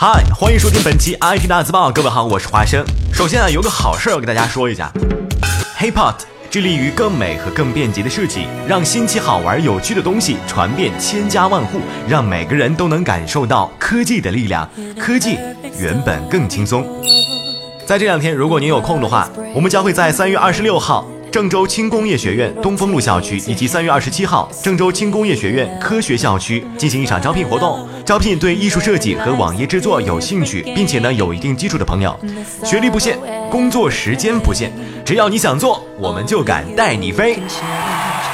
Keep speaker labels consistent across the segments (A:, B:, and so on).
A: 嗨，欢迎收听本期 IT 大字报，各位好，我是华生。首先啊，有个好事儿要跟大家说一下，HipHop 致力于更美和更便捷的设计，让新奇好玩有趣的东西传遍千家万户，让每个人都能感受到科技的力量。科技原本更轻松。在这两天，如果您有空的话，我们将会在三月二十六号。郑州轻工业学院东风路校区以及三月二十七号郑州轻工业学院科学校区进行一场招聘活动，招聘对艺术设计和网页制作有兴趣，并且呢有一定基础的朋友，学历不限，工作时间不限，只要你想做，我们就敢带你飞。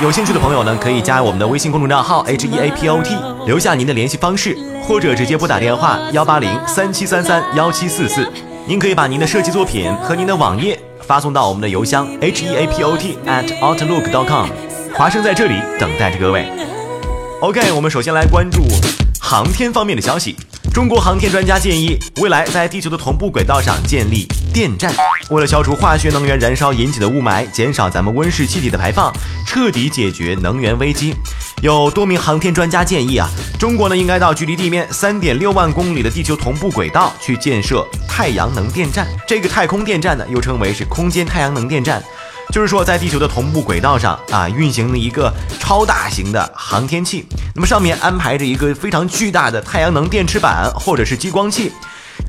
A: 有兴趣的朋友呢，可以加我们的微信公众账号 H E A P O T，留下您的联系方式，或者直接拨打电话幺八零三七三三幺七四四。您可以把您的设计作品和您的网页。发送到我们的邮箱 h e a p o t at outlook dot com，华生在这里等待着各位。OK，我们首先来关注航天方面的消息。中国航天专家建议，未来在地球的同步轨道上建立电站，为了消除化学能源燃烧引起的雾霾，减少咱们温室气体的排放，彻底解决能源危机。有多名航天专家建议啊，中国呢应该到距离地面三点六万公里的地球同步轨道去建设太阳能电站。这个太空电站呢，又称为是空间太阳能电站，就是说在地球的同步轨道上啊，运行了一个超大型的航天器，那么上面安排着一个非常巨大的太阳能电池板或者是激光器，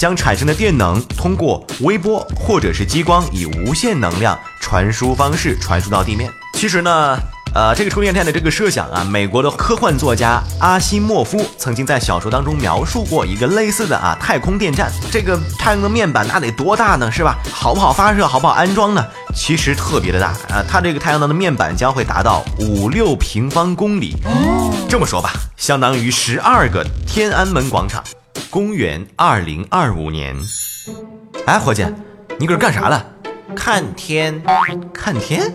A: 将产生的电能通过微波或者是激光以无线能量传输方式传输到地面。其实呢。呃，这个充电站的这个设想啊，美国的科幻作家阿西莫夫曾经在小说当中描述过一个类似的啊太空电站。这个太阳能面板那得多大呢？是吧？好不好发射？好不好安装呢？其实特别的大啊，它这个太阳能的面板将会达到五六平方公里。这么说吧，相当于十二个天安门广场。公元二零二五年。哎，伙计，你搁这干啥了？
B: 看天，
A: 看天。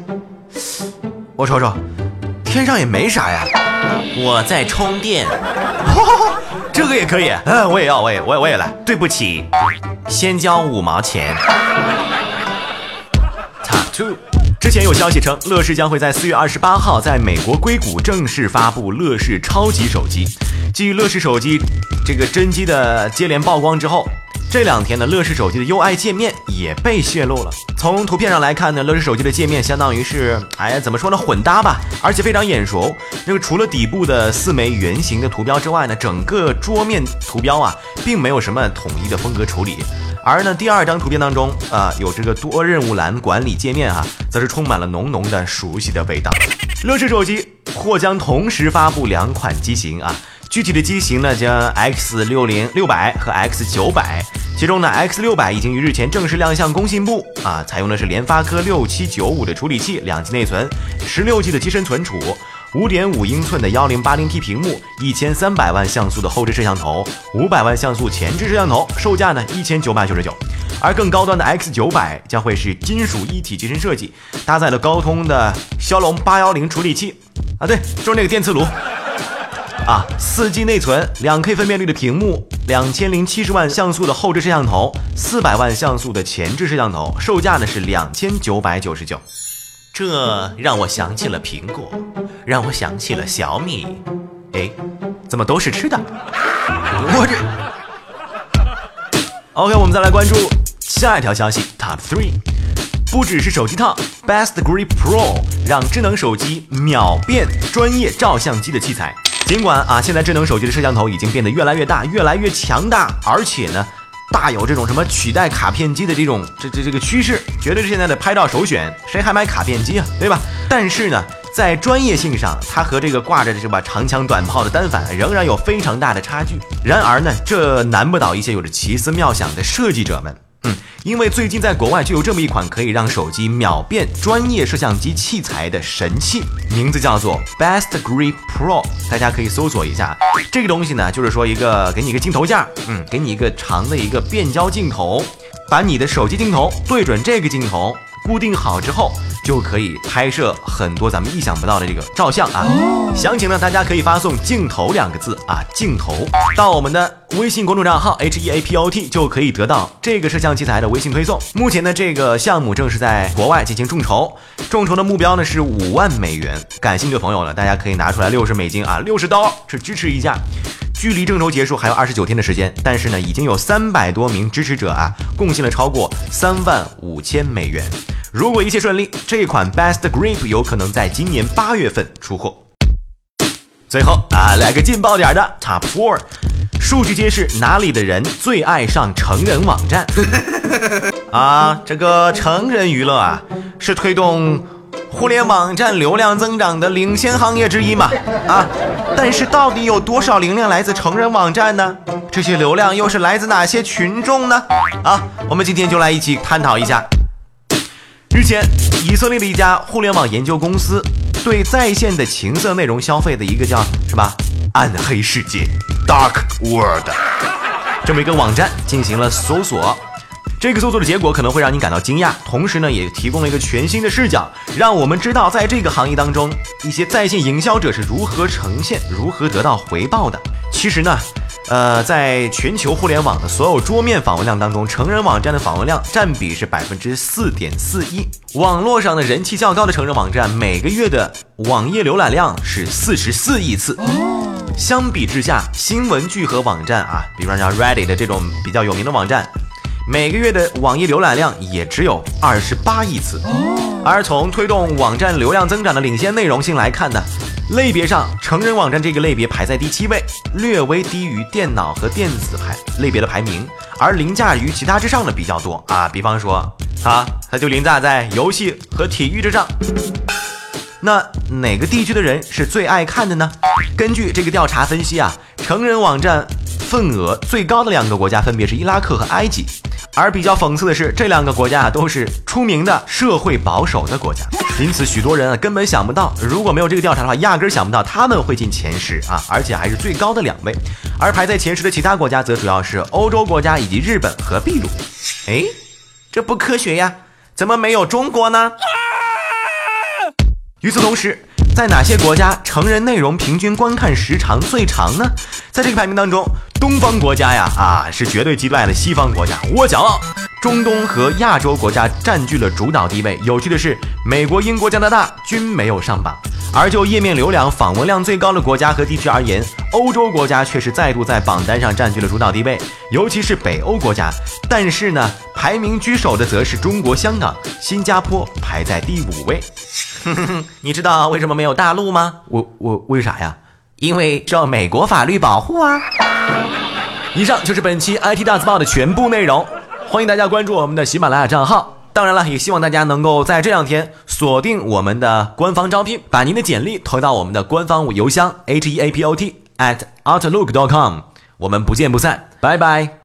A: 我瞅瞅，天上也没啥呀。
B: 我在充电，
A: 这个也可以。嗯，我也要，我也，我也，我也来。
B: 对不起，先交五毛钱。
A: Two，之前有消息称，乐视将会在四月二十八号在美国硅谷正式发布乐视超级手机。继乐视手机这个真机的接连曝光之后。这两天呢，乐视手机的 UI 界面也被泄露了。从图片上来看呢，乐视手机的界面相当于是，哎呀，怎么说呢，混搭吧，而且非常眼熟。那个除了底部的四枚圆形的图标之外呢，整个桌面图标啊，并没有什么统一的风格处理。而呢，第二张图片当中啊，有这个多任务栏管理界面啊，则是充满了浓浓的熟悉的味道。乐视手机或将同时发布两款机型啊。具体的机型呢，将 X 六零六百和 X 九百，其中呢，X 六百已经于日前正式亮相工信部啊，采用的是联发科六七九五的处理器，两 G 内存，十六 G 的机身存储，五点五英寸的幺零八零 P 屏幕，一千三百万像素的后置摄像头，五百万像素前置摄像头，售价呢一千九百九十九，而更高端的 X 九百将会是金属一体机身设计，搭载了高通的骁龙八幺零处理器啊，对，就是那个电磁炉。啊，四 G 内存，两 K 分辨率的屏幕，两千零七十万像素的后置摄像头，四百万像素的前置摄像头，售价呢是两千九百九十九。
B: 这让我想起了苹果，让我想起了小米。哎，怎么都是吃的？
A: 我这。OK，我们再来关注下一条消息，Top Three，不只是手机套，Best Grip Pro 让智能手机秒变专业照相机的器材。尽管啊，现在智能手机的摄像头已经变得越来越大，越来越强大，而且呢，大有这种什么取代卡片机的这种这这这个趋势，绝对是现在的拍照首选。谁还买卡片机啊，对吧？但是呢，在专业性上，它和这个挂着这把长枪短炮的单反仍然有非常大的差距。然而呢，这难不倒一些有着奇思妙想的设计者们。因为最近在国外就有这么一款可以让手机秒变专业摄像机器材的神器，名字叫做 Best Grip Pro，大家可以搜索一下。这个东西呢，就是说一个给你一个镜头架，嗯，给你一个长的一个变焦镜头，把你的手机镜头对准这个镜头。固定好之后，就可以拍摄很多咱们意想不到的这个照相啊。详情呢，大家可以发送“镜头”两个字啊，镜头到我们的微信公众账号 H E A P O T，就可以得到这个摄像器材的微信推送。目前呢，这个项目正是在国外进行众筹，众筹的目标呢是五万美元。感兴趣的朋友呢，大家可以拿出来六十美金啊，六十刀去支持一下。距离众筹结束还有二十九天的时间，但是呢，已经有三百多名支持者啊，贡献了超过三万五千美元。如果一切顺利，这款 Best Grip 有可能在今年八月份出货。最后啊，来个劲爆点的 Top Four，数据揭示哪里的人最爱上成人网站 啊？这个成人娱乐啊，是推动互联网站流量增长的领先行业之一嘛？啊，但是到底有多少流量来自成人网站呢？这些流量又是来自哪些群众呢？啊，我们今天就来一起探讨一下。日前，以色列的一家互联网研究公司对在线的情色内容消费的一个叫什么“暗黑世界 ”（Dark World） 这么一个网站进行了搜索。这个搜索的结果可能会让你感到惊讶，同时呢，也提供了一个全新的视角，让我们知道在这个行业当中，一些在线营销者是如何呈现、如何得到回报的。其实呢。呃，在全球互联网的所有桌面访问量当中，成人网站的访问量占比是百分之四点四一。网络上的人气较高的成人网站，每个月的网页浏览量是四十四亿次。相比之下，新闻聚合网站啊，比方像 Reddit 的这种比较有名的网站，每个月的网页浏览量也只有二十八亿次。而从推动网站流量增长的领先内容性来看呢？类别上，成人网站这个类别排在第七位，略微低于电脑和电子排类别的排名，而凌驾于其他之上的比较多啊。比方说，啊，它就凌驾在游戏和体育之上。那哪个地区的人是最爱看的呢？根据这个调查分析啊，成人网站份额最高的两个国家分别是伊拉克和埃及。而比较讽刺的是，这两个国家啊都是出名的社会保守的国家，因此许多人啊根本想不到，如果没有这个调查的话，压根儿想不到他们会进前十啊，而且还是最高的两位。而排在前十的其他国家则主要是欧洲国家以及日本和秘鲁。哎，这不科学呀，怎么没有中国呢？与此同时。在哪些国家成人内容平均观看时长最长呢？在这个排名当中，东方国家呀啊是绝对击败了西方国家，我骄傲。中东和亚洲国家占据了主导地位。有趣的是，美国、英国、加拿大均没有上榜。而就页面流量、访问量最高的国家和地区而言，欧洲国家却是再度在榜单上占据了主导地位，尤其是北欧国家。但是呢，排名居首的则是中国香港，新加坡排在第五位。你知道为什么没有大陆吗？我我为啥呀？因为受美国法律保护啊。以上就是本期 IT 大字报的全部内容，欢迎大家关注我们的喜马拉雅账号。当然了，也希望大家能够在这两天锁定我们的官方招聘，把您的简历投到我们的官方邮箱 h e a p o t at outlook dot com。我们不见不散，拜拜。